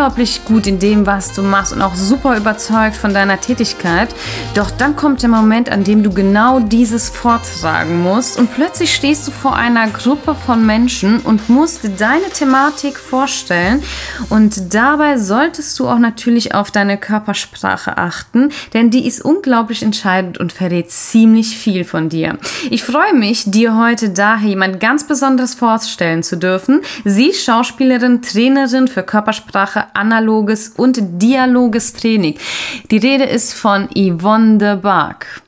unglaublich gut in dem, was du machst und auch super überzeugt von deiner Tätigkeit. Doch dann kommt der Moment, an dem du genau dieses vortragen musst und plötzlich stehst du vor einer Gruppe von Menschen und musst deine Thematik vorstellen. Und dabei solltest du auch natürlich auf deine Körpersprache achten, denn die ist unglaublich entscheidend und verrät ziemlich viel von dir. Ich freue mich, dir heute daher jemand ganz Besonderes vorstellen zu dürfen. Sie ist Schauspielerin, Trainerin für Körpersprache, analoges und dialoges Training. Die Rede ist von Yvonne de Barg.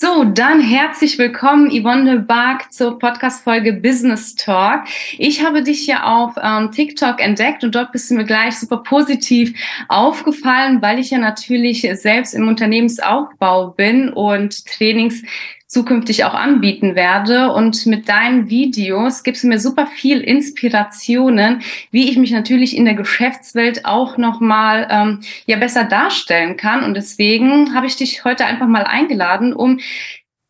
So, dann herzlich willkommen, Yvonne de Barg, zur Podcast-Folge Business Talk. Ich habe dich ja auf ähm, TikTok entdeckt und dort bist du mir gleich super positiv aufgefallen, weil ich ja natürlich selbst im Unternehmensaufbau bin und Trainings zukünftig auch anbieten werde. Und mit deinen Videos gibst du mir super viel Inspirationen, wie ich mich natürlich in der Geschäftswelt auch nochmal ähm, ja besser darstellen kann. Und deswegen habe ich dich heute einfach mal eingeladen, um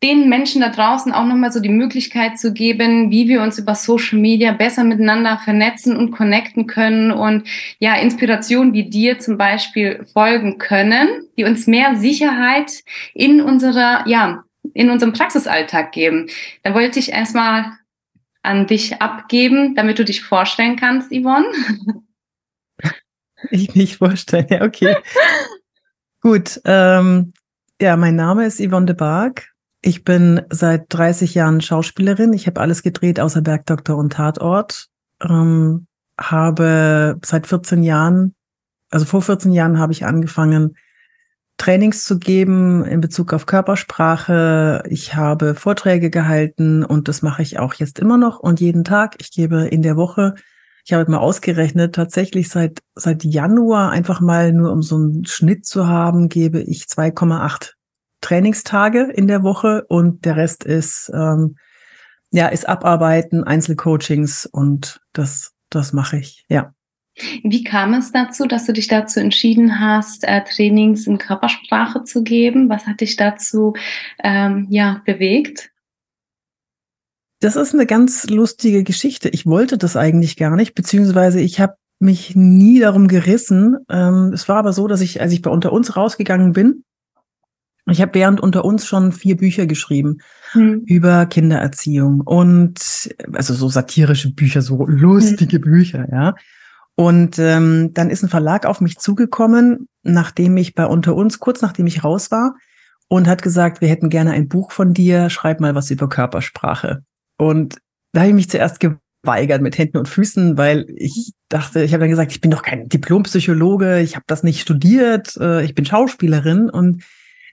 den Menschen da draußen auch nochmal so die Möglichkeit zu geben, wie wir uns über Social Media besser miteinander vernetzen und connecten können und ja, Inspirationen wie dir zum Beispiel folgen können, die uns mehr Sicherheit in unserer, ja, in unserem Praxisalltag geben. Da wollte ich erstmal an dich abgeben, damit du dich vorstellen kannst, Yvonne. Ich mich vorstellen, ja, okay. Gut, ähm, ja, mein Name ist Yvonne de Barg. Ich bin seit 30 Jahren Schauspielerin. Ich habe alles gedreht außer Bergdoktor und Tatort. Ähm, habe seit 14 Jahren, also vor 14 Jahren habe ich angefangen, Trainings zu geben in Bezug auf Körpersprache. Ich habe Vorträge gehalten und das mache ich auch jetzt immer noch und jeden Tag. Ich gebe in der Woche, ich habe mal ausgerechnet, tatsächlich seit, seit Januar einfach mal nur um so einen Schnitt zu haben, gebe ich 2,8 Trainingstage in der Woche und der Rest ist, ähm, ja, ist Abarbeiten, Einzelcoachings und das, das mache ich, ja. Wie kam es dazu, dass du dich dazu entschieden hast, äh, Trainings in Körpersprache zu geben? Was hat dich dazu ähm, ja, bewegt? Das ist eine ganz lustige Geschichte. Ich wollte das eigentlich gar nicht, beziehungsweise ich habe mich nie darum gerissen. Ähm, es war aber so, dass ich, als ich bei Unter uns rausgegangen bin, ich habe während Unter uns schon vier Bücher geschrieben hm. über Kindererziehung und also so satirische Bücher, so lustige hm. Bücher, ja. Und ähm, dann ist ein Verlag auf mich zugekommen, nachdem ich bei Unter uns, kurz nachdem ich raus war, und hat gesagt, wir hätten gerne ein Buch von dir, schreib mal was über Körpersprache. Und da habe ich mich zuerst geweigert mit Händen und Füßen, weil ich dachte, ich habe dann gesagt, ich bin doch kein Diplompsychologe, ich habe das nicht studiert, äh, ich bin Schauspielerin. Und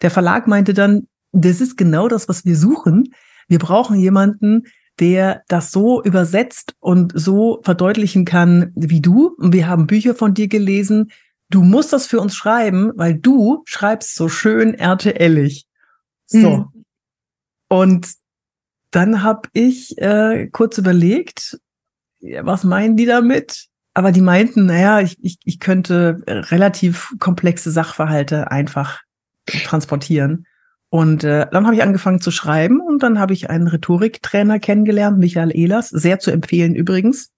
der Verlag meinte dann, das ist genau das, was wir suchen. Wir brauchen jemanden, der das so übersetzt und so verdeutlichen kann wie du. Und wir haben Bücher von dir gelesen. Du musst das für uns schreiben, weil du schreibst so schön RTLig. So. Mhm. Und dann habe ich äh, kurz überlegt, was meinen die damit? Aber die meinten, naja, ich, ich, ich könnte relativ komplexe Sachverhalte einfach transportieren. Und äh, dann habe ich angefangen zu schreiben und dann habe ich einen Rhetoriktrainer kennengelernt, Michael Ehlers, sehr zu empfehlen übrigens.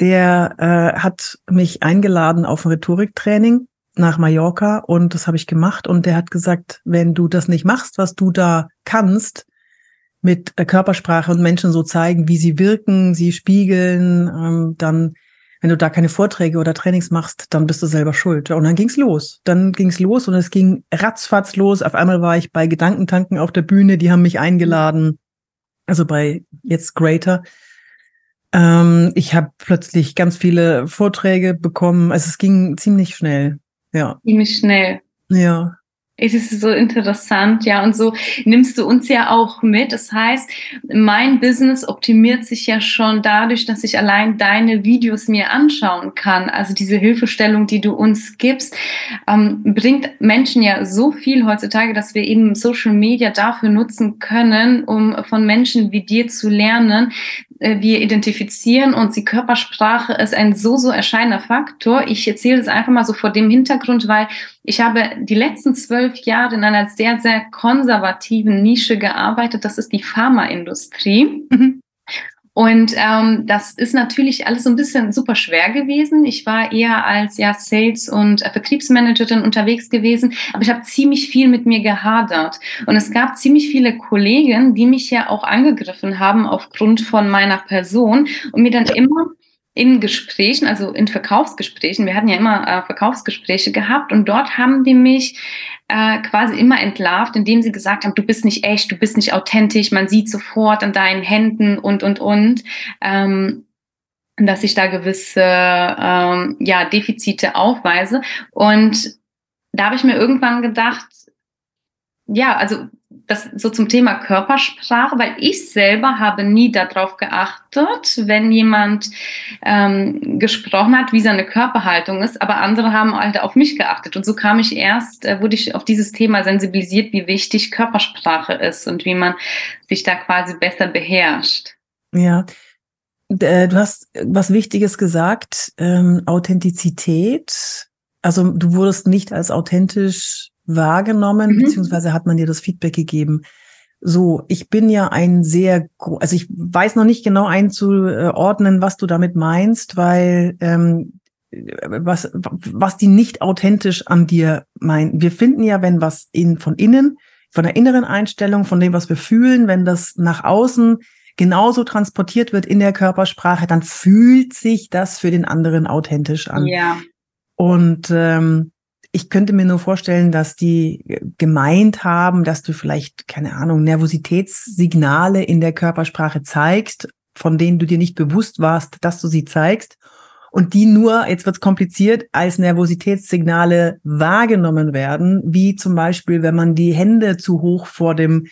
Der äh, hat mich eingeladen auf ein Rhetoriktraining nach Mallorca und das habe ich gemacht und der hat gesagt, wenn du das nicht machst, was du da kannst, mit Körpersprache und Menschen so zeigen, wie sie wirken, sie spiegeln, ähm, dann wenn du da keine Vorträge oder Trainings machst, dann bist du selber schuld. Und dann ging's los. Dann ging's los und es ging ratzfatz los. Auf einmal war ich bei Gedankentanken auf der Bühne, die haben mich eingeladen. Also bei jetzt Greater. Ähm, ich habe plötzlich ganz viele Vorträge bekommen. Also es ging ziemlich schnell. Ja. Ziemlich schnell. Ja. Es ist so interessant, ja, und so nimmst du uns ja auch mit. Das heißt, mein Business optimiert sich ja schon dadurch, dass ich allein deine Videos mir anschauen kann. Also diese Hilfestellung, die du uns gibst, ähm, bringt Menschen ja so viel heutzutage, dass wir eben Social Media dafür nutzen können, um von Menschen wie dir zu lernen, äh, wir identifizieren uns. Die Körpersprache ist ein so, so erscheinender Faktor. Ich erzähle es einfach mal so vor dem Hintergrund, weil ich habe die letzten zwölf Jahre in einer sehr, sehr konservativen Nische gearbeitet. Das ist die Pharmaindustrie. Und ähm, das ist natürlich alles so ein bisschen super schwer gewesen. Ich war eher als ja Sales- und Vertriebsmanagerin unterwegs gewesen, aber ich habe ziemlich viel mit mir gehadert. Und es gab ziemlich viele Kollegen, die mich ja auch angegriffen haben aufgrund von meiner Person und mir dann immer in Gesprächen, also in Verkaufsgesprächen, wir hatten ja immer äh, Verkaufsgespräche gehabt und dort haben die mich äh, quasi immer entlarvt, indem sie gesagt haben, du bist nicht echt, du bist nicht authentisch, man sieht sofort an deinen Händen und, und, und. Ähm, dass ich da gewisse ähm, ja, Defizite aufweise. Und da habe ich mir irgendwann gedacht, ja, also das so zum Thema Körpersprache, weil ich selber habe nie darauf geachtet, wenn jemand ähm, gesprochen hat, wie seine Körperhaltung ist, aber andere haben halt auf mich geachtet. Und so kam ich erst, äh, wurde ich auf dieses Thema sensibilisiert, wie wichtig Körpersprache ist und wie man sich da quasi besser beherrscht. Ja, äh, du hast was Wichtiges gesagt, ähm, Authentizität. Also du wurdest nicht als authentisch wahrgenommen, mhm. beziehungsweise hat man dir das Feedback gegeben? So, ich bin ja ein sehr, also ich weiß noch nicht genau einzuordnen, was du damit meinst, weil ähm, was, was die nicht authentisch an dir meinen. Wir finden ja, wenn was in, von innen, von der inneren Einstellung, von dem, was wir fühlen, wenn das nach außen genauso transportiert wird in der Körpersprache, dann fühlt sich das für den anderen authentisch an. Ja. Und ähm, ich könnte mir nur vorstellen, dass die gemeint haben, dass du vielleicht, keine Ahnung, Nervositätssignale in der Körpersprache zeigst, von denen du dir nicht bewusst warst, dass du sie zeigst. Und die nur, jetzt wird's kompliziert, als Nervositätssignale wahrgenommen werden, wie zum Beispiel, wenn man die Hände zu hoch vor dem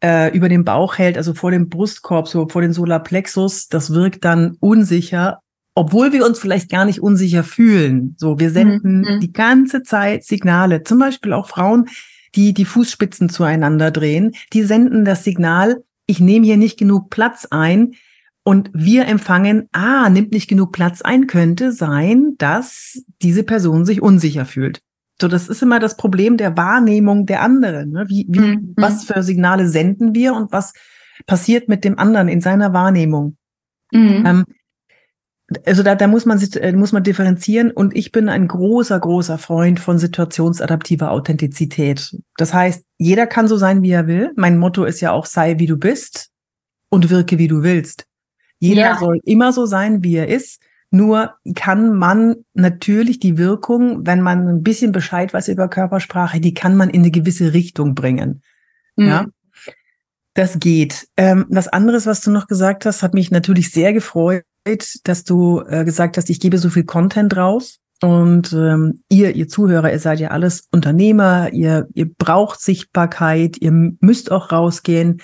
äh, über dem Bauch hält, also vor dem Brustkorb, so vor den Solarplexus, das wirkt dann unsicher obwohl wir uns vielleicht gar nicht unsicher fühlen. So, wir senden mhm. die ganze Zeit Signale. Zum Beispiel auch Frauen, die die Fußspitzen zueinander drehen, die senden das Signal, ich nehme hier nicht genug Platz ein. Und wir empfangen, ah, nimmt nicht genug Platz ein, könnte sein, dass diese Person sich unsicher fühlt. So, das ist immer das Problem der Wahrnehmung der anderen. Ne? Wie, wie, mhm. was für Signale senden wir und was passiert mit dem anderen in seiner Wahrnehmung? Mhm. Ähm, also da, da muss man sich, äh, muss man differenzieren und ich bin ein großer, großer Freund von situationsadaptiver Authentizität. Das heißt, jeder kann so sein, wie er will. Mein Motto ist ja auch, sei wie du bist und wirke wie du willst. Jeder ja. soll immer so sein, wie er ist. Nur kann man natürlich die Wirkung, wenn man ein bisschen Bescheid weiß über Körpersprache, die kann man in eine gewisse Richtung bringen. Mhm. Ja. Das geht. Ähm, was anderes, was du noch gesagt hast, hat mich natürlich sehr gefreut dass du äh, gesagt hast, ich gebe so viel Content raus. Und ähm, ihr, ihr Zuhörer, ihr seid ja alles Unternehmer, ihr, ihr braucht Sichtbarkeit, ihr müsst auch rausgehen.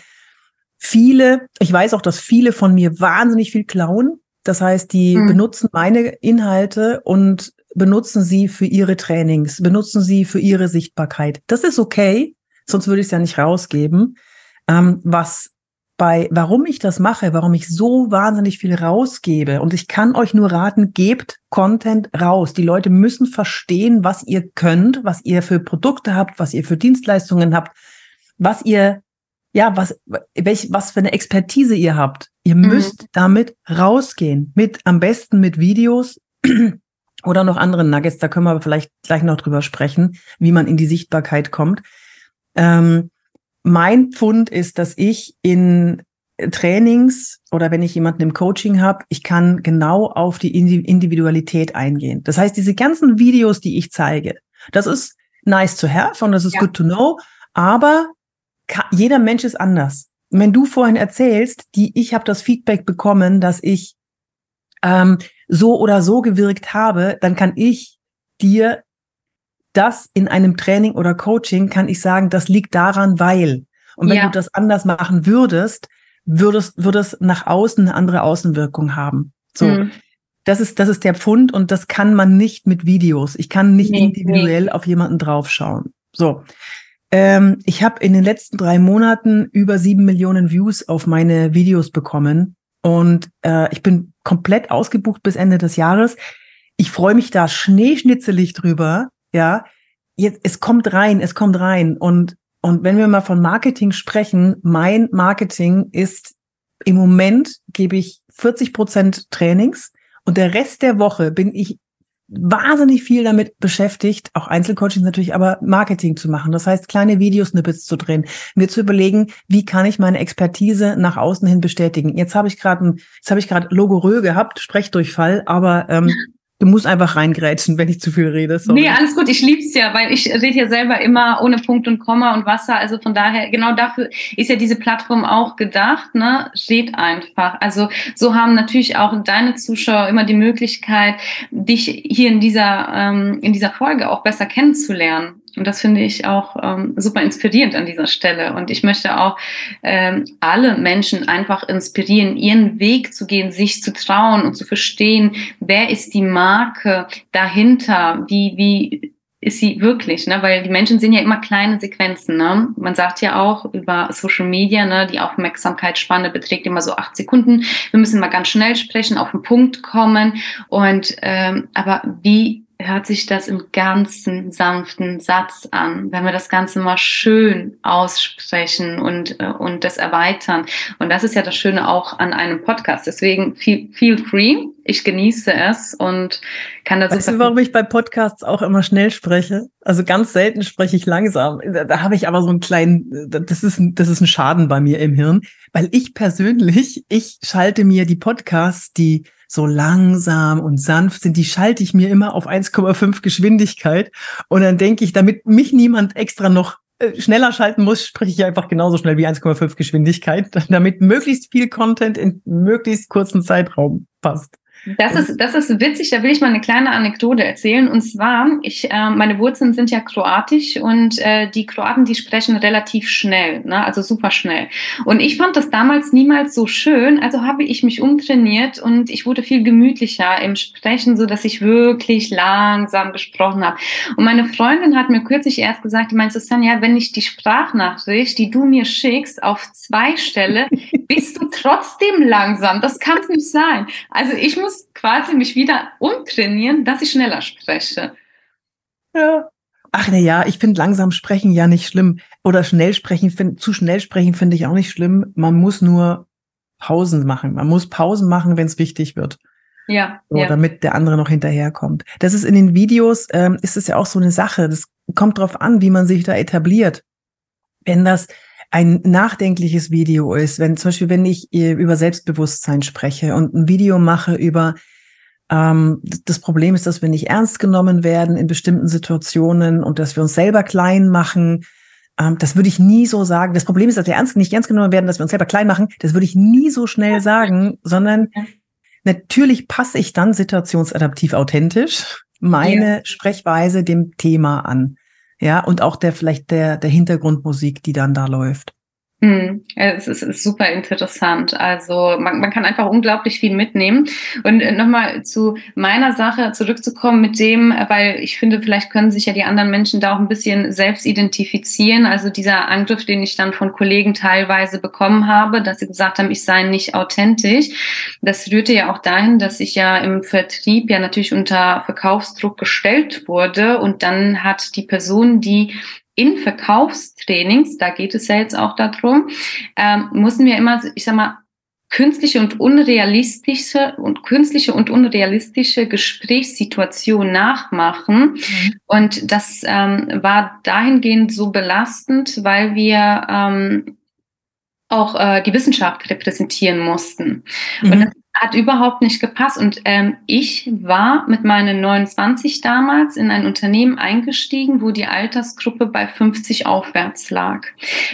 Viele, ich weiß auch, dass viele von mir wahnsinnig viel klauen. Das heißt, die mhm. benutzen meine Inhalte und benutzen sie für ihre Trainings, benutzen sie für ihre Sichtbarkeit. Das ist okay, sonst würde ich es ja nicht rausgeben. Ähm, was bei, warum ich das mache, warum ich so wahnsinnig viel rausgebe. Und ich kann euch nur raten, gebt Content raus. Die Leute müssen verstehen, was ihr könnt, was ihr für Produkte habt, was ihr für Dienstleistungen habt, was ihr, ja, was, welch, was für eine Expertise ihr habt. Ihr mhm. müsst damit rausgehen. Mit, am besten mit Videos oder noch anderen Nuggets. Da können wir vielleicht gleich noch drüber sprechen, wie man in die Sichtbarkeit kommt. Ähm, mein Pfund ist, dass ich in Trainings oder wenn ich jemanden im Coaching habe, ich kann genau auf die Individualität eingehen. Das heißt, diese ganzen Videos, die ich zeige, das ist nice to have und das ist ja. good to know, aber jeder Mensch ist anders. Wenn du vorhin erzählst, die ich habe das Feedback bekommen, dass ich ähm, so oder so gewirkt habe, dann kann ich dir das in einem Training oder Coaching kann ich sagen, das liegt daran, weil. Und wenn ja. du das anders machen würdest, würdest, würde es nach außen eine andere Außenwirkung haben. So. Mhm. Das ist, das ist der Pfund und das kann man nicht mit Videos. Ich kann nicht nee, individuell nee. auf jemanden draufschauen. So. Ähm, ich habe in den letzten drei Monaten über sieben Millionen Views auf meine Videos bekommen und äh, ich bin komplett ausgebucht bis Ende des Jahres. Ich freue mich da schneeschnitzelig drüber, ja, jetzt, es kommt rein, es kommt rein. Und, und wenn wir mal von Marketing sprechen, mein Marketing ist im Moment gebe ich 40 Prozent Trainings und der Rest der Woche bin ich wahnsinnig viel damit beschäftigt, auch Einzelcoaching natürlich, aber Marketing zu machen. Das heißt, kleine Videosnippets zu drehen, mir zu überlegen, wie kann ich meine Expertise nach außen hin bestätigen. Jetzt habe ich gerade jetzt habe ich gerade Logorö gehabt, Sprechdurchfall, aber ähm, Du musst einfach reingrätschen, wenn ich zu viel rede. Sorry. Nee, alles gut. Ich lieb's ja, weil ich rede ja selber immer ohne Punkt und Komma und Wasser. Also von daher, genau dafür ist ja diese Plattform auch gedacht. Ne? Red einfach. Also so haben natürlich auch deine Zuschauer immer die Möglichkeit, dich hier in dieser, ähm, in dieser Folge auch besser kennenzulernen. Und das finde ich auch ähm, super inspirierend an dieser Stelle. Und ich möchte auch ähm, alle Menschen einfach inspirieren, ihren Weg zu gehen, sich zu trauen und zu verstehen, wer ist die Marke dahinter, wie, wie ist sie wirklich, ne? Weil die Menschen sehen ja immer kleine Sequenzen, ne? Man sagt ja auch über Social Media, ne, die Aufmerksamkeitsspanne beträgt immer so acht Sekunden. Wir müssen mal ganz schnell sprechen, auf den Punkt kommen. Und ähm, aber wie hört sich das im ganzen sanften Satz an, wenn wir das Ganze mal schön aussprechen und, äh, und das erweitern. Und das ist ja das Schöne auch an einem Podcast. Deswegen feel, feel free. Ich genieße es und kann das. Weißt du, warum ich bei Podcasts auch immer schnell spreche? Also ganz selten spreche ich langsam. Da, da habe ich aber so einen kleinen, das ist, das ist ein Schaden bei mir im Hirn, weil ich persönlich, ich schalte mir die Podcasts, die so langsam und sanft sind, die schalte ich mir immer auf 1,5 Geschwindigkeit. Und dann denke ich, damit mich niemand extra noch äh, schneller schalten muss, spreche ich einfach genauso schnell wie 1,5 Geschwindigkeit, damit möglichst viel Content in möglichst kurzen Zeitraum passt. Das ist, das ist witzig, da will ich mal eine kleine Anekdote erzählen. Und zwar, ich, äh, meine Wurzeln sind ja kroatisch und äh, die Kroaten, die sprechen relativ schnell, ne? also super schnell. Und ich fand das damals niemals so schön, also habe ich mich umtrainiert und ich wurde viel gemütlicher im Sprechen, so dass ich wirklich langsam gesprochen habe. Und meine Freundin hat mir kürzlich erst gesagt, die meint, Susanne, wenn ich die Sprachnachricht, die du mir schickst, auf zwei stelle, bist du trotzdem langsam. Das kann es nicht sein. Also ich muss muss quasi mich wieder umtrainieren, dass ich schneller spreche. Ja. Ach na ja, ich finde langsam sprechen ja nicht schlimm. Oder schnell sprechen, find, zu schnell sprechen finde ich auch nicht schlimm. Man muss nur Pausen machen. Man muss Pausen machen, wenn es wichtig wird. Ja, so, ja. Damit der andere noch hinterherkommt. Das ist in den Videos, ähm, ist es ja auch so eine Sache. Das kommt drauf an, wie man sich da etabliert. Wenn das ein nachdenkliches Video ist, wenn zum Beispiel, wenn ich äh, über Selbstbewusstsein spreche und ein Video mache über ähm, das Problem ist, dass wir nicht ernst genommen werden in bestimmten Situationen und dass wir uns selber klein machen. Ähm, das würde ich nie so sagen. Das Problem ist, dass wir ernst, nicht ernst genommen werden, dass wir uns selber klein machen. Das würde ich nie so schnell sagen, sondern natürlich passe ich dann situationsadaptiv authentisch meine ja. Sprechweise dem Thema an. Ja, und auch der vielleicht der, der Hintergrundmusik, die dann da läuft. Hm, es ist, ist, super interessant. Also man, man, kann einfach unglaublich viel mitnehmen. Und äh, nochmal zu meiner Sache zurückzukommen mit dem, weil ich finde, vielleicht können sich ja die anderen Menschen da auch ein bisschen selbst identifizieren. Also dieser Angriff, den ich dann von Kollegen teilweise bekommen habe, dass sie gesagt haben, ich sei nicht authentisch. Das rührte ja auch dahin, dass ich ja im Vertrieb ja natürlich unter Verkaufsdruck gestellt wurde. Und dann hat die Person, die in Verkaufstrainings, da geht es ja jetzt auch darum, ähm, müssen wir immer, ich sag mal, künstliche und unrealistische und künstliche und unrealistische Gesprächssituationen nachmachen. Mhm. Und das ähm, war dahingehend so belastend, weil wir ähm, auch äh, die Wissenschaft repräsentieren mussten. Mhm. Und das hat überhaupt nicht gepasst. Und ähm, ich war mit meinen 29 damals in ein Unternehmen eingestiegen, wo die Altersgruppe bei 50 aufwärts lag.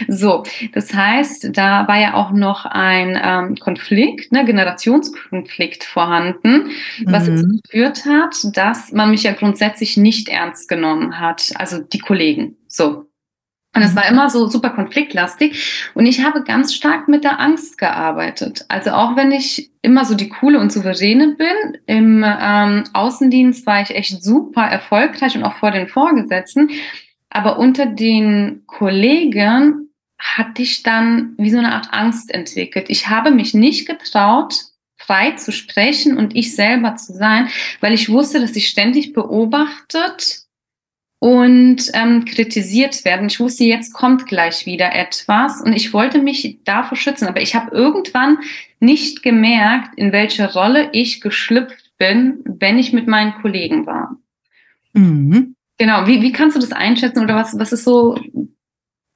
So, das heißt, da war ja auch noch ein ähm, Konflikt, ne, Generationskonflikt vorhanden, was mhm. dazu geführt hat, dass man mich ja grundsätzlich nicht ernst genommen hat, also die Kollegen. So, und es war immer so super konfliktlastig. Und ich habe ganz stark mit der Angst gearbeitet. Also auch wenn ich immer so die coole und souveräne bin, im ähm, Außendienst war ich echt super erfolgreich und auch vor den Vorgesetzten. Aber unter den Kollegen hatte ich dann wie so eine Art Angst entwickelt. Ich habe mich nicht getraut, frei zu sprechen und ich selber zu sein, weil ich wusste, dass ich ständig beobachtet und ähm, kritisiert werden. Ich wusste, jetzt kommt gleich wieder etwas und ich wollte mich davor schützen, aber ich habe irgendwann nicht gemerkt, in welche Rolle ich geschlüpft bin, wenn ich mit meinen Kollegen war. Mhm. Genau, wie, wie kannst du das einschätzen oder was, was ist so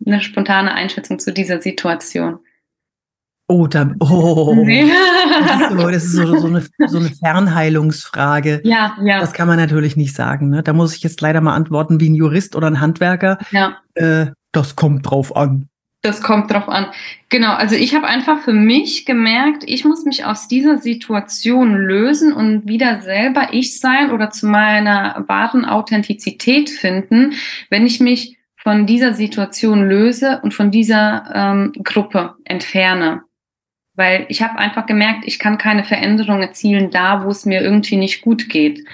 eine spontane Einschätzung zu dieser Situation? Oh, da, oh, nee. das ist, so, das ist so, so, eine, so eine Fernheilungsfrage. Ja, ja. Das kann man natürlich nicht sagen. Ne? Da muss ich jetzt leider mal antworten wie ein Jurist oder ein Handwerker. Ja. Äh, das kommt drauf an. Das kommt drauf an. Genau, also ich habe einfach für mich gemerkt, ich muss mich aus dieser Situation lösen und wieder selber ich sein oder zu meiner wahren Authentizität finden, wenn ich mich von dieser Situation löse und von dieser ähm, Gruppe entferne. Weil ich habe einfach gemerkt, ich kann keine Veränderung erzielen da, wo es mir irgendwie nicht gut geht.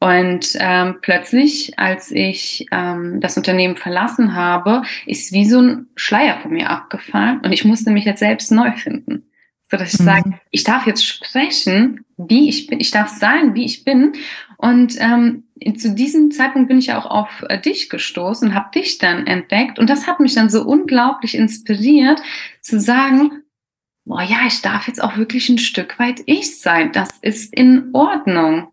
Und ähm, plötzlich, als ich ähm, das Unternehmen verlassen habe, ist wie so ein Schleier von mir abgefallen und ich musste mich jetzt selbst neu finden. So dass ich mhm. sage, ich darf jetzt sprechen, wie ich bin, ich darf sein, wie ich bin. Und ähm, zu diesem Zeitpunkt bin ich auch auf äh, dich gestoßen und habe dich dann entdeckt. Und das hat mich dann so unglaublich inspiriert, zu sagen, boah, ja, ich darf jetzt auch wirklich ein Stück weit ich sein. Das ist in Ordnung.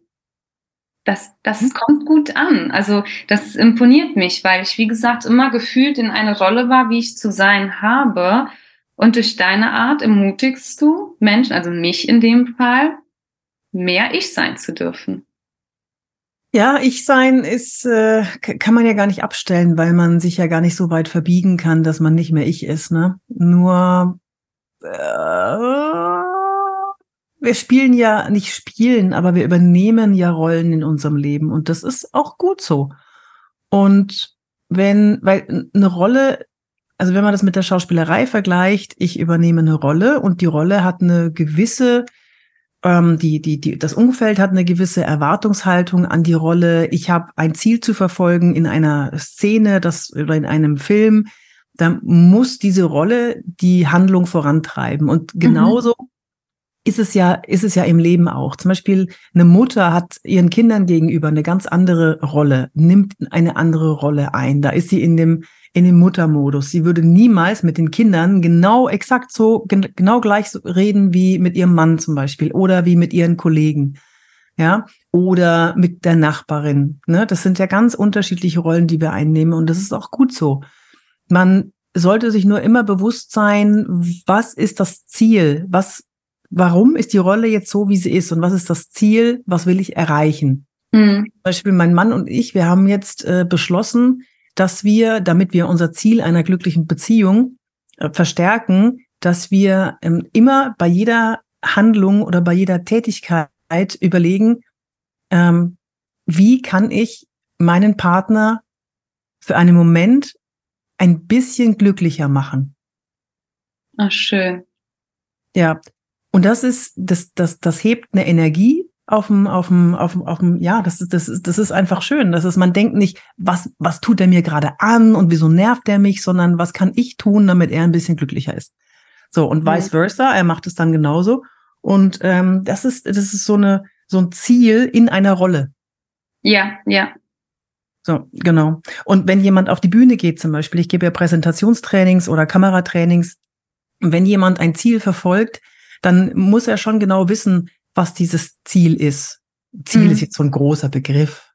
Das, das mhm. kommt gut an. Also das imponiert mich, weil ich, wie gesagt, immer gefühlt in eine Rolle war, wie ich zu sein habe. Und durch deine Art ermutigst du Menschen, also mich in dem Fall, mehr ich sein zu dürfen. Ja, ich sein ist, äh, kann man ja gar nicht abstellen, weil man sich ja gar nicht so weit verbiegen kann, dass man nicht mehr ich ist. Ne? Nur wir spielen ja nicht spielen, aber wir übernehmen ja Rollen in unserem Leben und das ist auch gut so. Und wenn, weil eine Rolle, also wenn man das mit der Schauspielerei vergleicht, ich übernehme eine Rolle und die Rolle hat eine gewisse, ähm, die, die, die, das Umfeld hat eine gewisse Erwartungshaltung an die Rolle. Ich habe ein Ziel zu verfolgen in einer Szene, das oder in einem Film da muss diese Rolle die Handlung vorantreiben. Und mhm. genauso mhm. ist es ja, ist es ja im Leben auch. Zum Beispiel eine Mutter hat ihren Kindern gegenüber eine ganz andere Rolle, nimmt eine andere Rolle ein. Da ist sie in dem, in dem Muttermodus. Sie würde niemals mit den Kindern genau exakt so, genau gleich so reden wie mit ihrem Mann zum Beispiel oder wie mit ihren Kollegen. Ja, oder mit der Nachbarin. Ne? Das sind ja ganz unterschiedliche Rollen, die wir einnehmen und das ist auch gut so. Man sollte sich nur immer bewusst sein, was ist das Ziel? Was, warum ist die Rolle jetzt so, wie sie ist? Und was ist das Ziel? Was will ich erreichen? Mhm. Zum Beispiel mein Mann und ich, wir haben jetzt äh, beschlossen, dass wir, damit wir unser Ziel einer glücklichen Beziehung äh, verstärken, dass wir ähm, immer bei jeder Handlung oder bei jeder Tätigkeit überlegen, ähm, wie kann ich meinen Partner für einen Moment ein bisschen glücklicher machen. Ach, schön. Ja. Und das ist, das, das, das hebt eine Energie auf dem, auf dem, auf dem, auf dem, ja, das ist, das ist, das ist einfach schön. Das ist, man denkt nicht, was, was tut er mir gerade an und wieso nervt er mich, sondern was kann ich tun, damit er ein bisschen glücklicher ist. So, und mhm. vice versa, er macht es dann genauso. Und ähm, das ist, das ist so eine, so ein Ziel in einer Rolle. Ja, ja. So, genau. Und wenn jemand auf die Bühne geht zum Beispiel, ich gebe ja Präsentationstrainings oder Kameratrainings, wenn jemand ein Ziel verfolgt, dann muss er schon genau wissen, was dieses Ziel ist. Ziel mhm. ist jetzt so ein großer Begriff.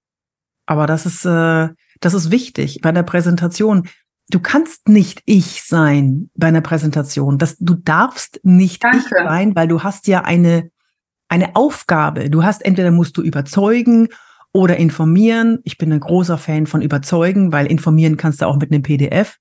Aber das ist, äh, das ist wichtig bei der Präsentation. Du kannst nicht ich sein bei einer Präsentation. Das, du darfst nicht Danke. ich sein, weil du hast ja eine, eine Aufgabe. Du hast entweder musst du überzeugen oder informieren. Ich bin ein großer Fan von überzeugen, weil informieren kannst du auch mit einem PDF.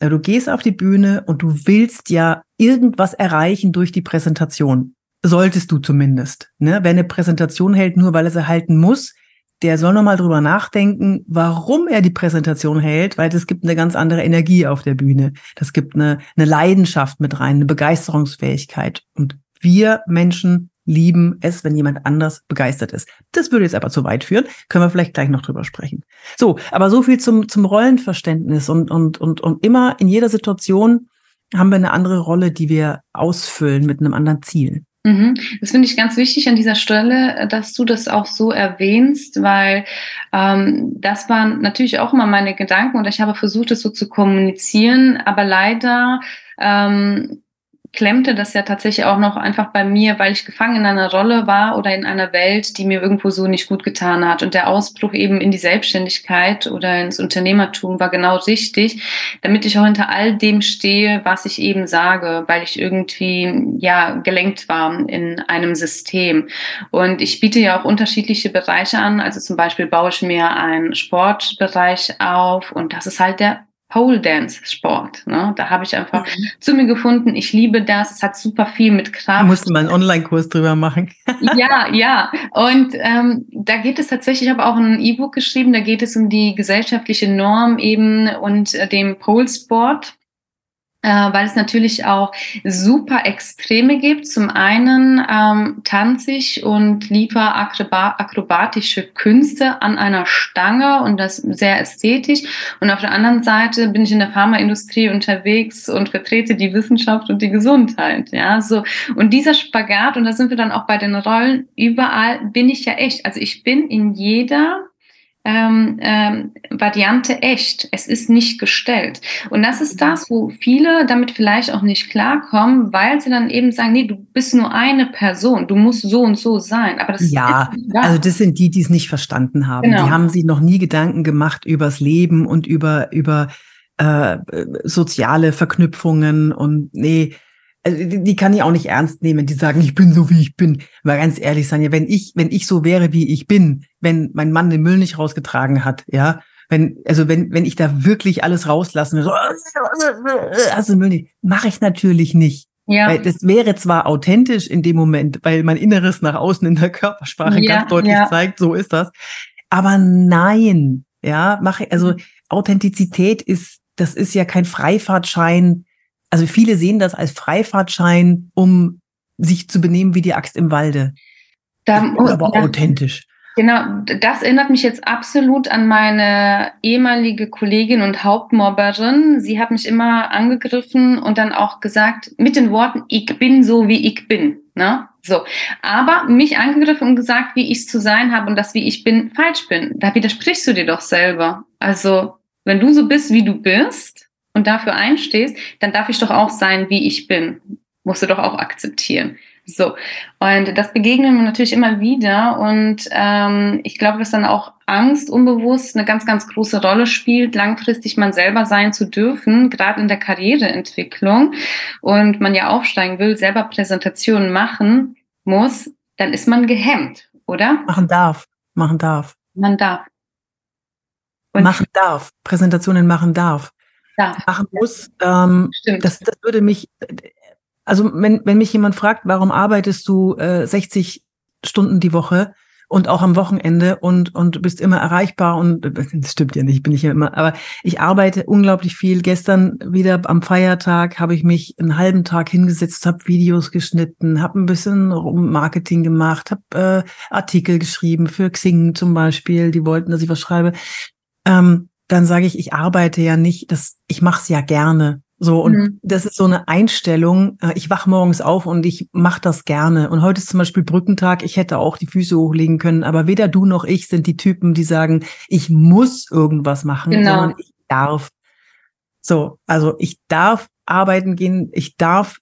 Äh, du gehst auf die Bühne und du willst ja irgendwas erreichen durch die Präsentation. Solltest du zumindest. Ne? Wer eine Präsentation hält, nur weil er sie halten muss, der soll nochmal drüber nachdenken, warum er die Präsentation hält, weil es gibt eine ganz andere Energie auf der Bühne. Das gibt eine, eine Leidenschaft mit rein, eine Begeisterungsfähigkeit. Und wir Menschen lieben es, wenn jemand anders begeistert ist. Das würde jetzt aber zu weit führen. Können wir vielleicht gleich noch drüber sprechen. So, aber so viel zum, zum Rollenverständnis und, und, und, und immer in jeder Situation haben wir eine andere Rolle, die wir ausfüllen mit einem anderen Ziel. Mhm. Das finde ich ganz wichtig an dieser Stelle, dass du das auch so erwähnst, weil ähm, das waren natürlich auch immer meine Gedanken und ich habe versucht, es so zu kommunizieren, aber leider ähm, klemmte das ja tatsächlich auch noch einfach bei mir, weil ich gefangen in einer Rolle war oder in einer Welt, die mir irgendwo so nicht gut getan hat. Und der Ausbruch eben in die Selbstständigkeit oder ins Unternehmertum war genau richtig, damit ich auch hinter all dem stehe, was ich eben sage, weil ich irgendwie ja gelenkt war in einem System. Und ich biete ja auch unterschiedliche Bereiche an. Also zum Beispiel baue ich mir einen Sportbereich auf und das ist halt der Pole Dance Sport. Ne? Da habe ich einfach mhm. zu mir gefunden. Ich liebe das. Es hat super viel mit Kraft. Du musst mal einen Online-Kurs drüber machen. ja, ja. Und ähm, da geht es tatsächlich, ich habe auch ein E-Book geschrieben. Da geht es um die gesellschaftliche Norm eben und äh, dem Pole Sport weil es natürlich auch super Extreme gibt. Zum einen ähm, tanze ich und liefere akrobatische Künste an einer Stange und das sehr ästhetisch. Und auf der anderen Seite bin ich in der Pharmaindustrie unterwegs und vertrete die Wissenschaft und die Gesundheit. Ja, so. Und dieser Spagat, und da sind wir dann auch bei den Rollen, überall bin ich ja echt. Also ich bin in jeder ähm, ähm, Variante echt. Es ist nicht gestellt. Und das ist das, wo viele damit vielleicht auch nicht klarkommen, weil sie dann eben sagen, nee, du bist nur eine Person, du musst so und so sein. Aber das ja, ist also das sind die, die es nicht verstanden haben. Genau. Die haben sich noch nie Gedanken gemacht übers Leben und über über äh, soziale Verknüpfungen und nee, also die, die, kann ich auch nicht ernst nehmen, die sagen, ich bin so wie ich bin. Weil ganz ehrlich, Sanja, wenn ich, wenn ich so wäre, wie ich bin, wenn mein Mann den Müll nicht rausgetragen hat, ja, wenn, also wenn, wenn ich da wirklich alles rauslassen so, also Müll nicht, mache ich natürlich nicht. Ja. Weil das wäre zwar authentisch in dem Moment, weil mein Inneres nach außen in der Körpersprache ja, ganz deutlich ja. zeigt, so ist das. Aber nein, ja, mache, also. Authentizität ist, das ist ja kein Freifahrtschein, also viele sehen das als Freifahrtschein, um sich zu benehmen wie die Axt im Walde. Da, das ist aber ja, authentisch. Genau, das erinnert mich jetzt absolut an meine ehemalige Kollegin und Hauptmobberin. Sie hat mich immer angegriffen und dann auch gesagt mit den Worten, ich bin so, wie ich bin. Ne? So. Aber mich angegriffen und gesagt, wie ich zu sein habe und dass wie ich bin falsch bin. Da widersprichst du dir doch selber. Also, wenn du so bist, wie du bist, und dafür einstehst, dann darf ich doch auch sein, wie ich bin. Musst du doch auch akzeptieren. So. Und das begegnen wir natürlich immer wieder. Und ähm, ich glaube, dass dann auch Angst unbewusst eine ganz, ganz große Rolle spielt, langfristig man selber sein zu dürfen, gerade in der Karriereentwicklung. Und man ja aufsteigen will, selber Präsentationen machen muss, dann ist man gehemmt, oder? Machen darf. Machen darf. Man darf. Und machen darf. Präsentationen machen darf ja. machen muss. Ähm. Das, das würde mich, also wenn, wenn mich jemand fragt, warum arbeitest du äh, 60 Stunden die Woche und auch am Wochenende und, und bist immer erreichbar und das stimmt ja nicht, bin ich ja immer, aber ich arbeite unglaublich viel. Gestern wieder am Feiertag habe ich mich einen halben Tag hingesetzt, habe Videos geschnitten, habe ein bisschen Marketing gemacht, habe äh, Artikel geschrieben für Xing zum Beispiel, die wollten, dass ich was schreibe. Ähm, dann sage ich, ich arbeite ja nicht, das, ich mache es ja gerne. So, und mhm. das ist so eine Einstellung. Äh, ich wach morgens auf und ich mache das gerne. Und heute ist zum Beispiel Brückentag. Ich hätte auch die Füße hochlegen können, aber weder du noch ich sind die Typen, die sagen, ich muss irgendwas machen, genau. sondern ich darf. So, also ich darf arbeiten gehen, ich darf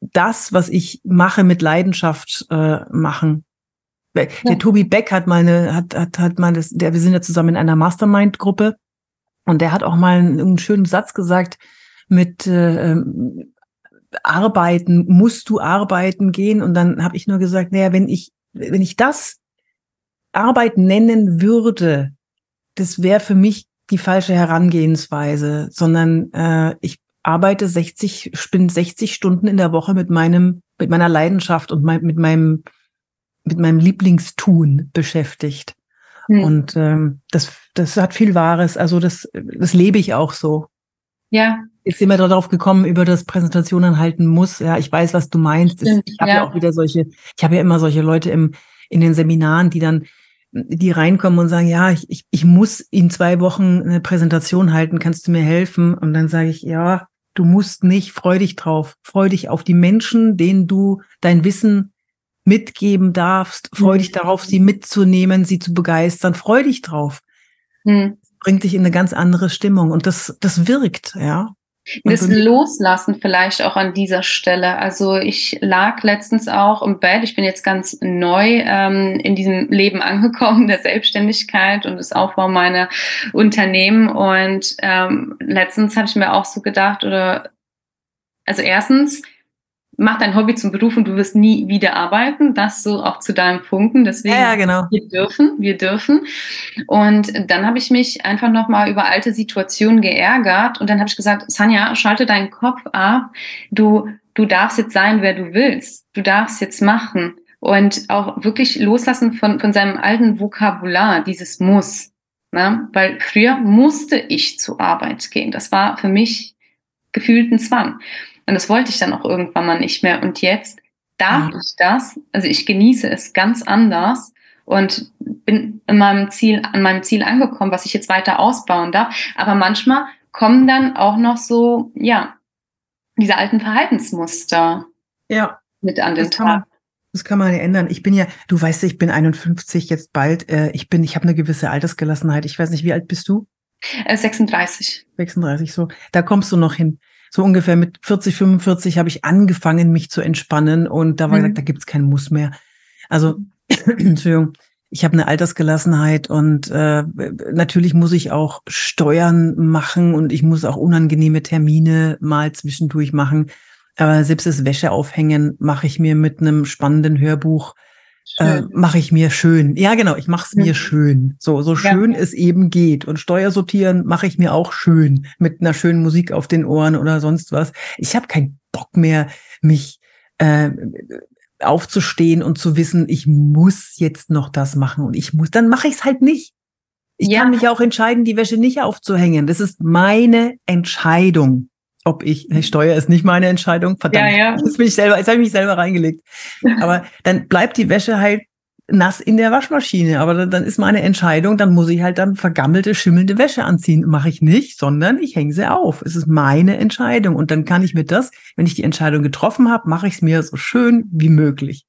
das, was ich mache, mit Leidenschaft äh, machen. Der ja. Tobi Beck hat mal eine, hat, hat, hat mal das, der, wir sind ja zusammen in einer Mastermind-Gruppe und der hat auch mal einen, einen schönen Satz gesagt mit äh, ähm, Arbeiten, musst du arbeiten gehen? Und dann habe ich nur gesagt, naja, wenn ich, wenn ich das Arbeit nennen würde, das wäre für mich die falsche Herangehensweise, sondern äh, ich arbeite 60, ich bin 60 Stunden in der Woche mit meinem, mit meiner Leidenschaft und mein, mit meinem, mit meinem Lieblingstun beschäftigt. Hm. Und ähm, das, das hat viel Wahres. Also das, das lebe ich auch so. Ja. Sind wir darauf gekommen, über das Präsentationen halten muss. Ja, ich weiß, was du meinst. Stimmt, ich habe ja. ja auch wieder solche, ich habe ja immer solche Leute im, in den Seminaren, die dann, die reinkommen und sagen, ja, ich, ich, ich muss in zwei Wochen eine Präsentation halten, kannst du mir helfen? Und dann sage ich, ja, Du musst nicht, freu dich drauf. Freu dich auf die Menschen, denen du dein Wissen mitgeben darfst. Freu mhm. dich darauf, sie mitzunehmen, sie zu begeistern. Freu dich drauf. Mhm. Bringt dich in eine ganz andere Stimmung und das, das wirkt, ja. Das Loslassen vielleicht auch an dieser Stelle. Also ich lag letztens auch im Bett. Ich bin jetzt ganz neu ähm, in diesem Leben angekommen, der Selbstständigkeit und das Aufbau meiner Unternehmen. Und ähm, letztens habe ich mir auch so gedacht, oder also erstens, mach dein Hobby zum Beruf und du wirst nie wieder arbeiten. Das so auch zu deinem Funken. Deswegen, ja, ja, genau. wir dürfen, wir dürfen. Und dann habe ich mich einfach nochmal über alte Situationen geärgert und dann habe ich gesagt, Sanja, schalte deinen Kopf ab. Du, du darfst jetzt sein, wer du willst. Du darfst jetzt machen. Und auch wirklich loslassen von, von seinem alten Vokabular, dieses Muss. Ne? Weil früher musste ich zur Arbeit gehen. Das war für mich gefühlt ein Zwang. Und das wollte ich dann auch irgendwann mal nicht mehr. Und jetzt darf ja. ich das. Also ich genieße es ganz anders und bin in meinem Ziel, an meinem Ziel angekommen, was ich jetzt weiter ausbauen darf. Aber manchmal kommen dann auch noch so, ja, diese alten Verhaltensmuster ja. mit an den Tag. Das kann man ja ändern. Ich bin ja, du weißt, ich bin 51 jetzt bald. Äh, ich bin, ich habe eine gewisse Altersgelassenheit. Ich weiß nicht, wie alt bist du? 36. Äh, 36, so. Da kommst du noch hin so ungefähr mit 40, 45 habe ich angefangen, mich zu entspannen und da war mhm. gesagt, da gibt's keinen Muss mehr. Also, Entschuldigung, ich habe eine Altersgelassenheit und äh, natürlich muss ich auch Steuern machen und ich muss auch unangenehme Termine mal zwischendurch machen. Aber selbst das Wäscheaufhängen mache ich mir mit einem spannenden Hörbuch äh, mache ich mir schön. Ja, genau, ich mache es mir schön. So, so schön ja. es eben geht. Und Steuersortieren mache ich mir auch schön mit einer schönen Musik auf den Ohren oder sonst was. Ich habe keinen Bock mehr, mich äh, aufzustehen und zu wissen, ich muss jetzt noch das machen und ich muss, dann mache ich es halt nicht. Ich ja. kann mich auch entscheiden, die Wäsche nicht aufzuhängen. Das ist meine Entscheidung ob ich, ich steuere ist nicht meine Entscheidung, verdammt, ja, ja. Jetzt bin ich selber, jetzt habe ich mich selber reingelegt. Aber dann bleibt die Wäsche halt nass in der Waschmaschine. Aber dann, dann ist meine Entscheidung, dann muss ich halt dann vergammelte, schimmelnde Wäsche anziehen. Mache ich nicht, sondern ich hänge sie auf. Es ist meine Entscheidung. Und dann kann ich mir das, wenn ich die Entscheidung getroffen habe, mache ich es mir so schön wie möglich.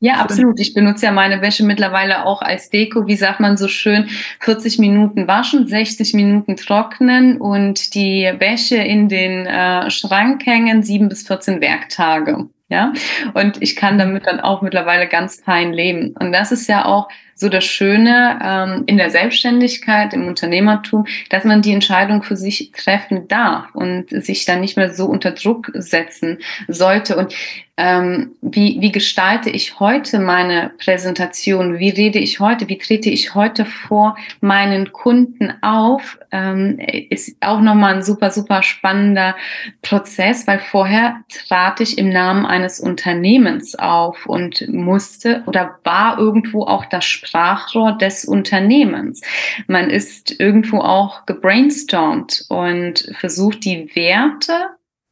Ja, absolut. Ich benutze ja meine Wäsche mittlerweile auch als Deko. Wie sagt man so schön? 40 Minuten waschen, 60 Minuten trocknen und die Wäsche in den äh, Schrank hängen, 7 bis 14 Werktage. Ja, und ich kann damit dann auch mittlerweile ganz fein leben. Und das ist ja auch so das Schöne ähm, in der Selbstständigkeit, im Unternehmertum, dass man die Entscheidung für sich treffen darf und sich dann nicht mehr so unter Druck setzen sollte. Und ähm, wie, wie gestalte ich heute meine Präsentation? Wie rede ich heute? Wie trete ich heute vor meinen Kunden auf? Ähm, ist auch nochmal ein super, super spannender Prozess, weil vorher trat ich im Namen eines Unternehmens auf und musste oder war irgendwo auch das Sprachrohr des Unternehmens. Man ist irgendwo auch gebrainstormt und versucht die Werte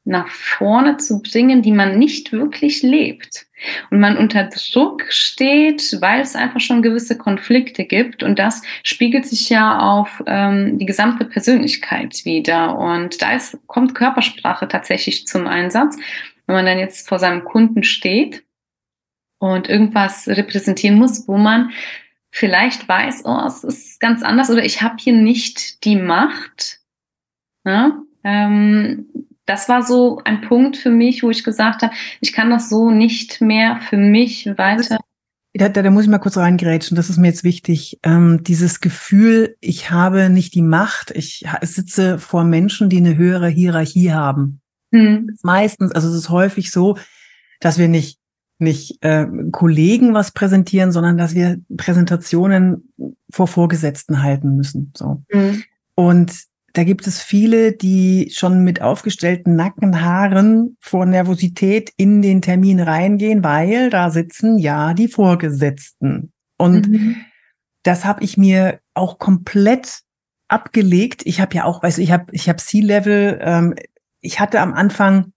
nach vorne zu bringen, die man nicht wirklich lebt. Und man unter Druck steht, weil es einfach schon gewisse Konflikte gibt. Und das spiegelt sich ja auf ähm, die gesamte Persönlichkeit wieder. Und da ist, kommt Körpersprache tatsächlich zum Einsatz. Wenn man dann jetzt vor seinem Kunden steht und irgendwas repräsentieren muss, wo man vielleicht weiß, oh, es ist ganz anders oder ich habe hier nicht die Macht. Ja? Ähm, das war so ein Punkt für mich, wo ich gesagt habe, ich kann das so nicht mehr für mich weiter. Da, da, da muss ich mal kurz reingrätschen, das ist mir jetzt wichtig. Ähm, dieses Gefühl, ich habe nicht die Macht, ich sitze vor Menschen, die eine höhere Hierarchie haben. Hm. Meistens, also es ist häufig so, dass wir nicht nicht äh, Kollegen was präsentieren, sondern dass wir Präsentationen vor Vorgesetzten halten müssen. So. Mhm. Und da gibt es viele, die schon mit aufgestellten Nackenhaaren vor Nervosität in den Termin reingehen, weil da sitzen ja die Vorgesetzten. Und mhm. das habe ich mir auch komplett abgelegt. Ich habe ja auch, weißt du, ich habe ich habe C-Level. Ähm, ich hatte am Anfang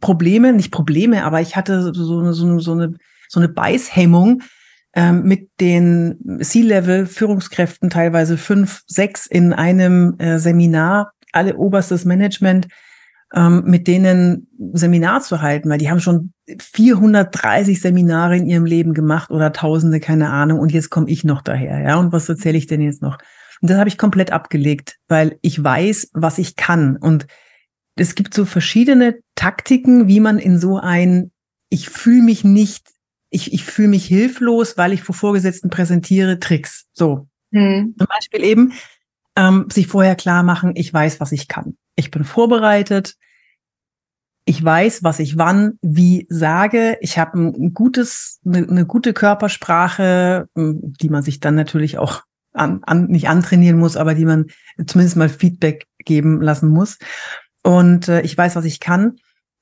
Probleme, nicht Probleme, aber ich hatte so eine so eine so eine, so eine Beißhemmung, ähm, mit den C-Level-Führungskräften, teilweise fünf, sechs in einem äh, Seminar, alle oberstes Management, ähm, mit denen Seminar zu halten, weil die haben schon 430 Seminare in ihrem Leben gemacht oder Tausende, keine Ahnung. Und jetzt komme ich noch daher, ja. Und was erzähle ich denn jetzt noch? Und das habe ich komplett abgelegt, weil ich weiß, was ich kann. Und es gibt so verschiedene Taktiken, wie man in so ein, ich fühle mich nicht, ich, ich fühle mich hilflos, weil ich vor Vorgesetzten präsentiere, Tricks. So. Hm. Zum Beispiel eben, ähm, sich vorher klar machen, ich weiß, was ich kann. Ich bin vorbereitet. Ich weiß, was ich wann, wie sage. Ich habe ein gutes, eine, eine gute Körpersprache, die man sich dann natürlich auch an, an, nicht antrainieren muss, aber die man zumindest mal Feedback geben lassen muss. Und äh, ich weiß, was ich kann.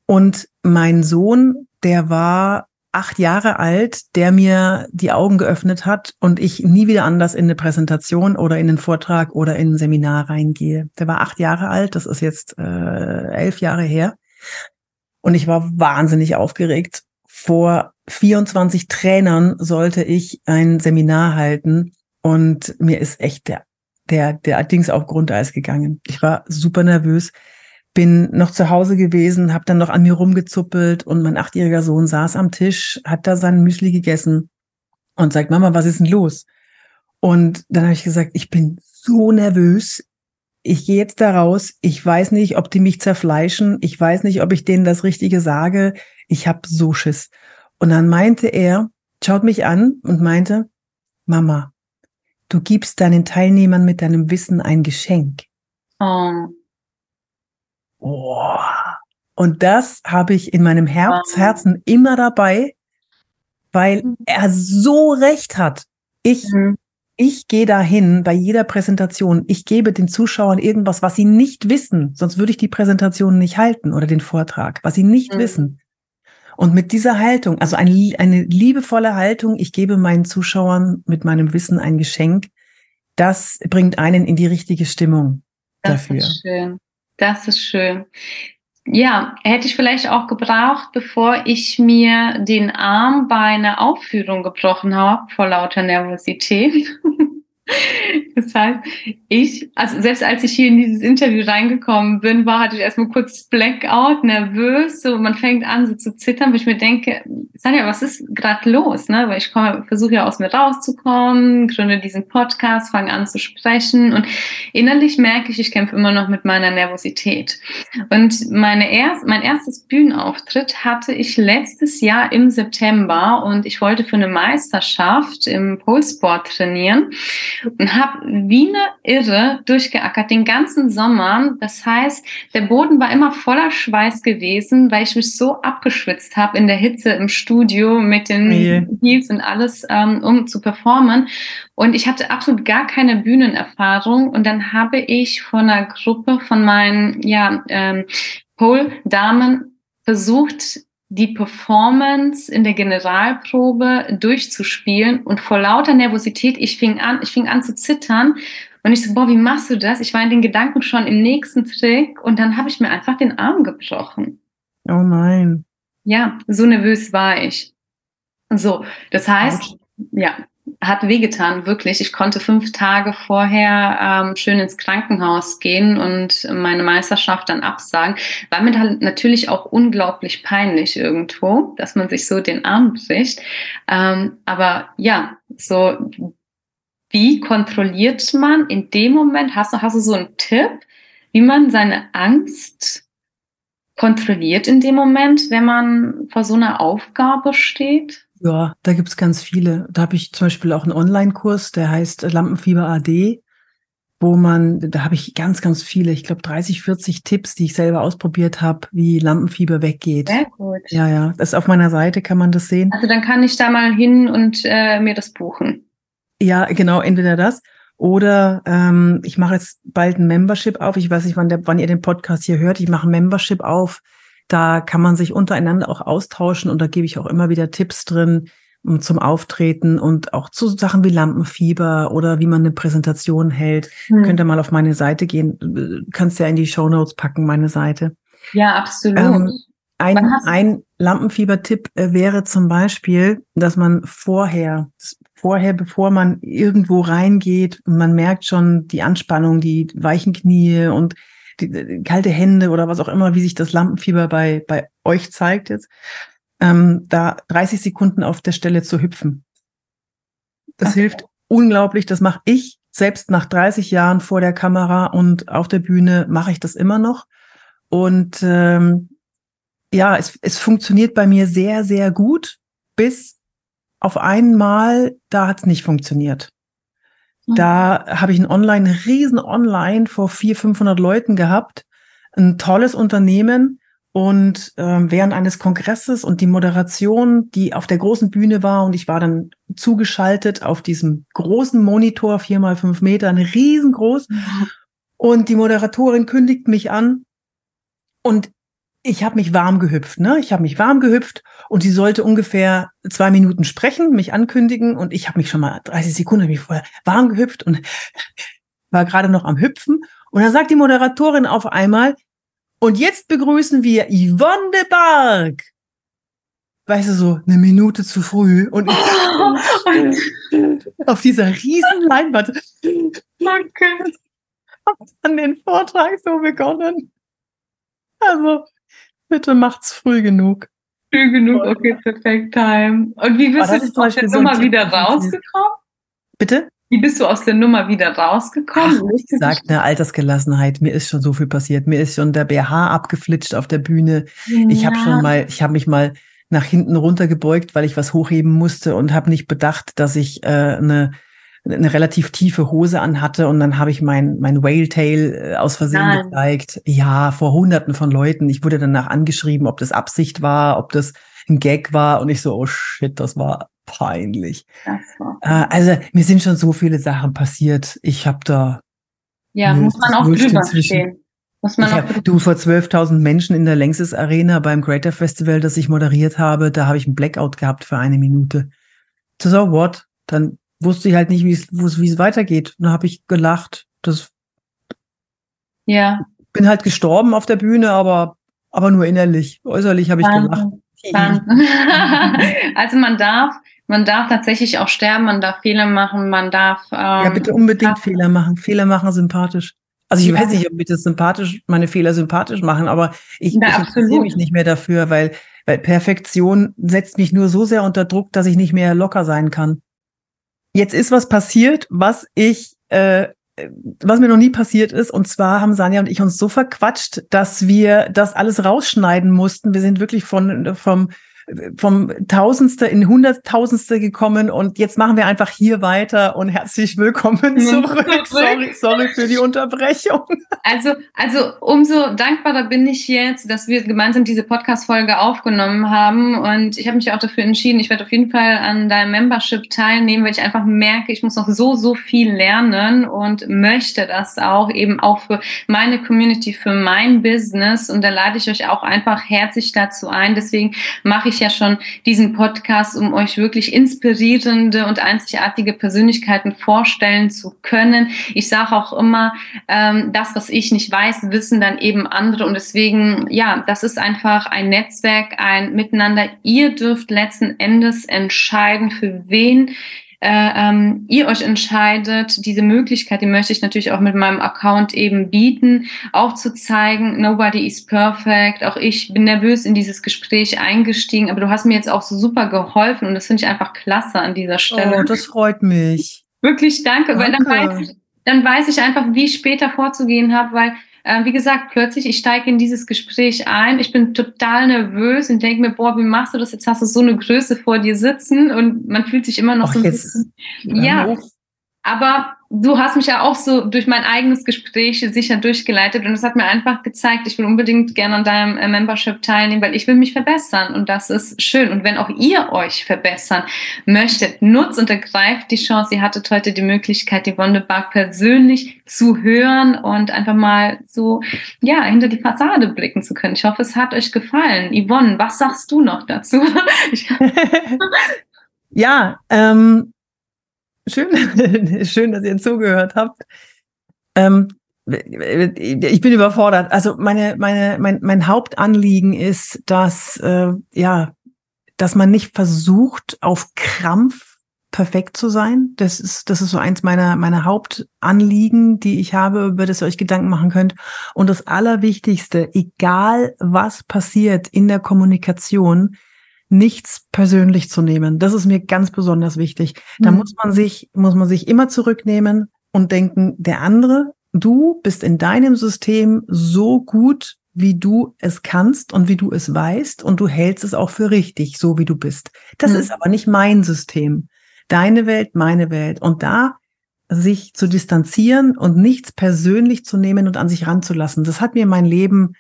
Und mein Sohn, der war acht Jahre alt, der mir die Augen geöffnet hat und ich nie wieder anders in eine Präsentation oder in einen Vortrag oder in ein Seminar reingehe. Der war acht Jahre alt, das ist jetzt äh, elf Jahre her. Und ich war wahnsinnig aufgeregt. Vor 24 Trainern sollte ich ein Seminar halten und mir ist echt der, der, der Dings auf Grundeis gegangen. Ich war super nervös bin noch zu Hause gewesen, habe dann noch an mir rumgezuppelt und mein achtjähriger Sohn saß am Tisch, hat da sein Müsli gegessen und sagt, Mama, was ist denn los? Und dann habe ich gesagt, ich bin so nervös. Ich gehe jetzt da raus. Ich weiß nicht, ob die mich zerfleischen. Ich weiß nicht, ob ich denen das Richtige sage. Ich habe so Schiss. Und dann meinte er, schaut mich an und meinte, Mama, du gibst deinen Teilnehmern mit deinem Wissen ein Geschenk. Oh. Oh. Und das habe ich in meinem Herz, Herzen immer dabei, weil mhm. er so recht hat. Ich, mhm. ich gehe dahin bei jeder Präsentation. Ich gebe den Zuschauern irgendwas, was sie nicht wissen. Sonst würde ich die Präsentation nicht halten oder den Vortrag, was sie nicht mhm. wissen. Und mit dieser Haltung, also eine, eine liebevolle Haltung, ich gebe meinen Zuschauern mit meinem Wissen ein Geschenk, das bringt einen in die richtige Stimmung das dafür. Ist schön. Das ist schön. Ja, hätte ich vielleicht auch gebraucht, bevor ich mir den Arm bei einer Aufführung gebrochen habe vor lauter Nervosität. Das heißt, ich, also selbst als ich hier in dieses Interview reingekommen bin, war, hatte ich erstmal kurz Blackout, nervös, so man fängt an so zu zittern, weil ich mir denke, Sanja, was ist gerade los? Ne? Weil ich versuche ja aus mir rauszukommen, gründe diesen Podcast, fange an zu sprechen und innerlich merke ich, ich kämpfe immer noch mit meiner Nervosität. Und meine erst, mein erstes Bühnenauftritt hatte ich letztes Jahr im September und ich wollte für eine Meisterschaft im Polesport trainieren und habe wie eine Irre durchgeackert den ganzen Sommer. Das heißt, der Boden war immer voller Schweiß gewesen, weil ich mich so abgeschwitzt habe in der Hitze im Studio mit den yeah. Heels und alles, ähm, um zu performen. Und ich hatte absolut gar keine Bühnenerfahrung. Und dann habe ich von einer Gruppe von meinen ja, ähm, Pole-Damen versucht, die Performance in der Generalprobe durchzuspielen und vor lauter Nervosität, ich fing an, ich fing an zu zittern und ich so, boah, wie machst du das? Ich war in den Gedanken schon im nächsten Trick und dann habe ich mir einfach den Arm gebrochen. Oh nein. Ja, so nervös war ich. So, das heißt, Ouch. ja, hat wehgetan, wirklich. Ich konnte fünf Tage vorher ähm, schön ins Krankenhaus gehen und meine Meisterschaft dann absagen. War mir dann natürlich auch unglaublich peinlich irgendwo, dass man sich so den Arm bricht. Ähm, aber ja, so wie kontrolliert man in dem Moment? Hast du, hast du so einen Tipp, wie man seine Angst kontrolliert in dem Moment, wenn man vor so einer Aufgabe steht? Ja, da gibt's ganz viele. Da habe ich zum Beispiel auch einen Online-Kurs, der heißt Lampenfieber AD, wo man, da habe ich ganz, ganz viele, ich glaube 30, 40 Tipps, die ich selber ausprobiert habe, wie Lampenfieber weggeht. Sehr gut. Ja, ja. Das ist auf meiner Seite, kann man das sehen. Also dann kann ich da mal hin und äh, mir das buchen. Ja, genau, entweder das. Oder ähm, ich mache jetzt bald ein Membership auf. Ich weiß nicht, wann, der, wann ihr den Podcast hier hört. Ich mache ein Membership auf da kann man sich untereinander auch austauschen und da gebe ich auch immer wieder Tipps drin um, zum Auftreten und auch zu Sachen wie Lampenfieber oder wie man eine Präsentation hält. Hm. Könnt ihr mal auf meine Seite gehen. Kannst ja in die Show Notes packen, meine Seite. Ja, absolut. Ähm, ein, ein Lampenfieber-Tipp äh, wäre zum Beispiel, dass man vorher, vorher, bevor man irgendwo reingeht, man merkt schon die Anspannung, die weichen Knie und die, kalte Hände oder was auch immer, wie sich das Lampenfieber bei, bei euch zeigt jetzt, ähm, da 30 Sekunden auf der Stelle zu hüpfen. Das okay. hilft unglaublich. Das mache ich selbst nach 30 Jahren vor der Kamera und auf der Bühne mache ich das immer noch. Und ähm, ja, es, es funktioniert bei mir sehr, sehr gut, bis auf einmal, da hat es nicht funktioniert. Mhm. Da habe ich ein Online, ein riesen Online vor 400, 500 Leuten gehabt, ein tolles Unternehmen und ähm, während eines Kongresses und die Moderation, die auf der großen Bühne war und ich war dann zugeschaltet auf diesem großen Monitor, vier mal fünf Meter, riesengroß. Mhm. Und die Moderatorin kündigt mich an und ich habe mich warm gehüpft, ne? Ich habe mich warm gehüpft und sie sollte ungefähr zwei Minuten sprechen, mich ankündigen und ich habe mich schon mal 30 Sekunden mich vorher warm gehüpft und war gerade noch am Hüpfen und dann sagt die Moderatorin auf einmal und jetzt begrüßen wir Yvonne de Barg. Weißt du, so eine Minute zu früh und ich auf dieser riesen Leinwand. Danke. Hab dann den Vortrag so begonnen. Also, Bitte macht's früh genug. Früh genug, okay, perfekt time. Und wie bist du aus der Nummer wieder rausgekommen? Bitte? Wie bist du aus der Nummer wieder rausgekommen? Ach, ich sag eine Altersgelassenheit. Mir ist schon so viel passiert. Mir ist schon der BH abgeflitscht auf der Bühne. Ja. Ich habe schon mal, ich habe mich mal nach hinten runtergebeugt, weil ich was hochheben musste und habe nicht bedacht, dass ich äh, eine eine relativ tiefe Hose anhatte und dann habe ich mein, mein Whale Tail äh, aus Versehen Nein. gezeigt. Ja, vor hunderten von Leuten. Ich wurde danach angeschrieben, ob das Absicht war, ob das ein Gag war und ich so, oh shit, das war peinlich. Das war äh, also mir sind schon so viele Sachen passiert. Ich habe da. Ja, muss man auch drüber stehen. Muss man hab, du vor 12.000 Menschen in der Längses Arena beim Greater Festival, das ich moderiert habe, da habe ich einen Blackout gehabt für eine Minute. So what? Dann wusste ich halt nicht, wie es, wie es weitergeht. Und dann habe ich gelacht. Das ja. Bin halt gestorben auf der Bühne, aber, aber nur innerlich. Äußerlich habe ich gelacht. also man darf, man darf tatsächlich auch sterben, man darf Fehler machen, man darf. Ähm, ja, bitte unbedingt Fehler machen. Fehler machen sympathisch. Also ich ja. weiß nicht, ob ich das sympathisch, meine Fehler sympathisch machen, aber ich, ja, ich interessiere mich nicht mehr dafür, weil, weil Perfektion setzt mich nur so sehr unter Druck, dass ich nicht mehr locker sein kann. Jetzt ist was passiert, was ich, äh, was mir noch nie passiert ist. Und zwar haben Sanja und ich uns so verquatscht, dass wir das alles rausschneiden mussten. Wir sind wirklich von, vom vom Tausendste in Hunderttausendste gekommen und jetzt machen wir einfach hier weiter und herzlich willkommen zurück. sorry, sorry für die Unterbrechung. Also, also umso dankbarer bin ich jetzt, dass wir gemeinsam diese Podcast-Folge aufgenommen haben und ich habe mich auch dafür entschieden, ich werde auf jeden Fall an deinem Membership teilnehmen, weil ich einfach merke, ich muss noch so, so viel lernen und möchte das auch eben auch für meine Community, für mein Business und da lade ich euch auch einfach herzlich dazu ein. Deswegen mache ich ja schon diesen Podcast, um euch wirklich inspirierende und einzigartige Persönlichkeiten vorstellen zu können. Ich sage auch immer, ähm, das, was ich nicht weiß, wissen dann eben andere. Und deswegen, ja, das ist einfach ein Netzwerk, ein Miteinander. Ihr dürft letzten Endes entscheiden, für wen äh, ähm, ihr euch entscheidet, diese Möglichkeit, die möchte ich natürlich auch mit meinem Account eben bieten, auch zu zeigen, nobody is perfect. Auch ich bin nervös in dieses Gespräch eingestiegen, aber du hast mir jetzt auch so super geholfen und das finde ich einfach klasse an dieser Stelle. Oh, das freut mich. Wirklich danke, danke. weil dann weiß, ich, dann weiß ich einfach, wie ich später vorzugehen habe, weil äh, wie gesagt, plötzlich, ich steige in dieses Gespräch ein, ich bin total nervös und denke mir, boah, wie machst du das? Jetzt hast du so eine Größe vor dir sitzen und man fühlt sich immer noch Ach, so ein bisschen. Ja, aber du hast mich ja auch so durch mein eigenes Gespräch sicher durchgeleitet und es hat mir einfach gezeigt, ich will unbedingt gerne an deinem äh, Membership teilnehmen, weil ich will mich verbessern und das ist schön. Und wenn auch ihr euch verbessern möchtet, nutzt und ergreift die Chance. Ihr hattet heute die Möglichkeit, die Wonderbark persönlich zu hören und einfach mal so, ja, hinter die Fassade blicken zu können. Ich hoffe, es hat euch gefallen. Yvonne, was sagst du noch dazu? ja, ähm, Schön, schön, dass ihr zugehört habt. Ähm, ich bin überfordert. Also meine, meine, mein, mein Hauptanliegen ist, dass äh, ja, dass man nicht versucht, auf Krampf perfekt zu sein. Das ist, das ist so eins meiner, meiner Hauptanliegen, die ich habe, über das ihr euch Gedanken machen könnt. Und das Allerwichtigste, egal was passiert in der Kommunikation, nichts persönlich zu nehmen. Das ist mir ganz besonders wichtig. Da mhm. muss man sich, muss man sich immer zurücknehmen und denken, der andere, du bist in deinem System so gut, wie du es kannst und wie du es weißt und du hältst es auch für richtig, so wie du bist. Das mhm. ist aber nicht mein System. Deine Welt, meine Welt. Und da sich zu distanzieren und nichts persönlich zu nehmen und an sich ranzulassen, das hat mir mein Leben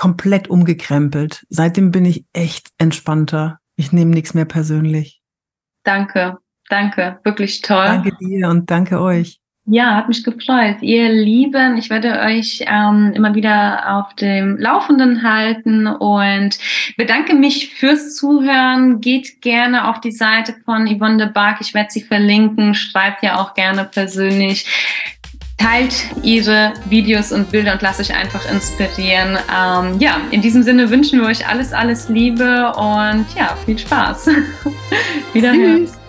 komplett umgekrempelt. Seitdem bin ich echt entspannter. Ich nehme nichts mehr persönlich. Danke, danke, wirklich toll. Danke dir und danke euch. Ja, hat mich gefreut. Ihr Lieben, ich werde euch ähm, immer wieder auf dem Laufenden halten und bedanke mich fürs Zuhören. Geht gerne auf die Seite von Yvonne de Bark. Ich werde sie verlinken. Schreibt ja auch gerne persönlich. Teilt ihre Videos und Bilder und lasst euch einfach inspirieren. Ähm, ja, in diesem Sinne wünschen wir euch alles, alles Liebe und ja, viel Spaß. Wiederhören. Tschüss.